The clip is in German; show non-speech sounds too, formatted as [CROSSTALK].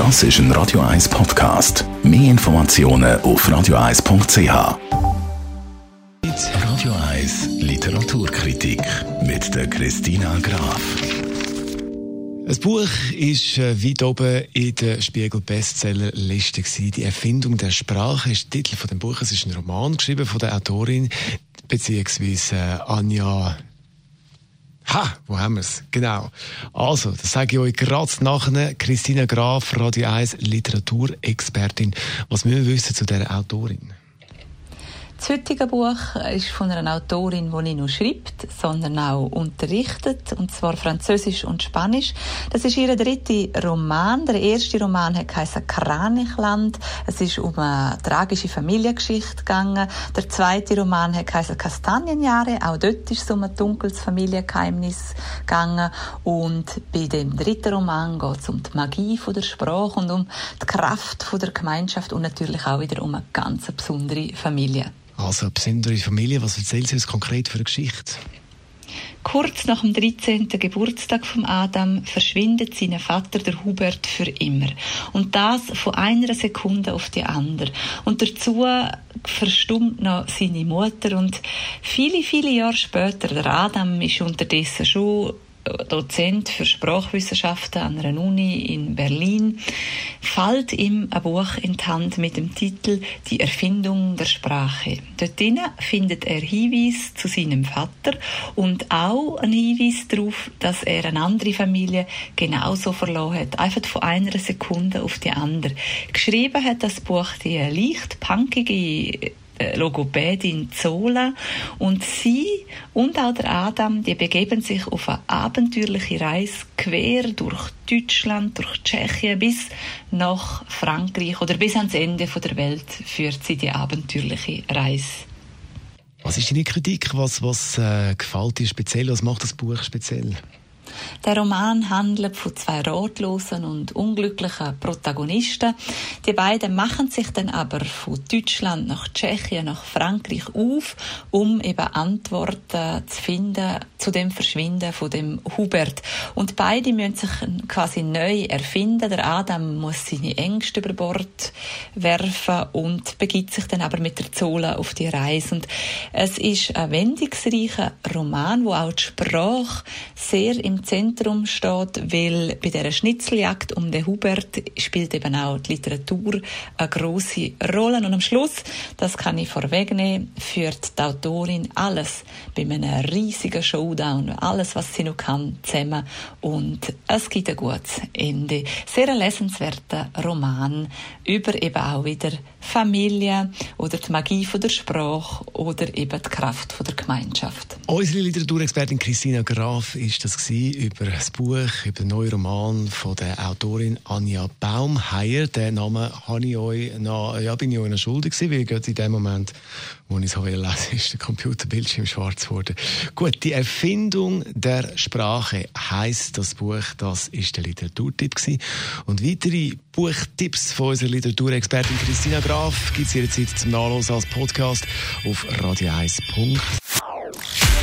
Das ist ein Radio 1 Podcast. Mehr Informationen auf radio1.ch. Radio 1 Literaturkritik mit der Christina Graf. Das Buch ist äh, weit oben in der Spiegel Bestsellerliste Die Erfindung der Sprache ist der Titel von dem Buch. Es ist ein Roman geschrieben von der Autorin beziehungsweise äh, Anja Ha, wo haben wir es? Genau. Also, das sage ich euch gerade nachher. Christina Graf, Radio 1 Literaturexpertin. Was müssen wir wissen zu dieser Autorin? Das heutige Buch ist von einer Autorin, die nicht nur schreibt, sondern auch unterrichtet, und zwar Französisch und Spanisch. Das ist ihr dritter Roman. Der erste Roman heißt Kranichland. Es ist um eine tragische Familiengeschichte gegangen. Der zweite Roman heißt Kastanienjahre. Auch dort ist es um ein dunkles Familiengeheimnis gegangen. Und bei dem dritten Roman geht es um die Magie der Sprache und um die Kraft der Gemeinschaft und natürlich auch wieder um eine ganz besondere Familie. Also besondere Familie, was erzählt sie uns konkret für eine Geschichte? Kurz nach dem 13. Geburtstag von Adam verschwindet sein Vater, der Hubert, für immer. Und das von einer Sekunde auf die andere. Und dazu verstummt noch seine Mutter. Und viele, viele Jahre später, der Adam ist unterdessen schon Dozent für Sprachwissenschaften an einer Uni in Berlin, fällt ihm ein Buch in die Hand mit dem Titel Die Erfindung der Sprache. Dort findet er Hinweis zu seinem Vater und auch einen Hinweis darauf, dass er eine andere Familie genauso verloren hat. Einfach von einer Sekunde auf die andere. Geschrieben hat das Buch die leicht punkige Logopädin Zola und sie und auch der Adam, die begeben sich auf eine abenteuerliche Reise quer durch Deutschland, durch Tschechien bis nach Frankreich oder bis ans Ende der Welt führt sie die abenteuerliche Reise. Was ist deine Kritik? Was, was äh, gefällt dir speziell? Was macht das Buch speziell? Der Roman handelt von zwei ratlosen und unglücklichen Protagonisten. Die beiden machen sich dann aber von Deutschland nach Tschechien, nach Frankreich auf, um eben Antworten zu finden zu dem Verschwinden von dem Hubert. Und beide müssen sich quasi neu erfinden. Der Adam muss seine Ängste über Bord werfen und begibt sich dann aber mit der Zola auf die Reise. Und es ist ein wendungsreicher Roman, wo auch die Sprache sehr im Zentrum steht, weil bei der Schnitzeljagd um den Hubert spielt eben auch die Literatur eine große Rolle. Und am Schluss, das kann ich vorwegnehmen, führt die Autorin alles bei einem riesigen Showdown, alles, was sie noch kann, zusammen. Und es gibt ein gutes Ende. Sehr lesenswerter Roman über eben auch wieder Familie oder die Magie von der Sprache oder eben die Kraft von der Gemeinschaft. Unsere Literaturexpertin Christina Graf ist das gewesen, über das Buch, über den neuen Roman von der Autorin Anja Baumheier. Den Namen habe ich euch noch, ja, bin ich euch noch schuldig gewesen, weil gerade in dem Moment, wo ich es lesen [LAUGHS] ist der Computerbildschirm schwarz geworden. Gut, die Erfindung der Sprache heißt das Buch, das ist der Literaturtipp gewesen. Und weitere Buchtipps von unserer Literaturexpertin Christina Graf gibt es jederzeit zum Nachlesen als Podcast auf radio1.ch.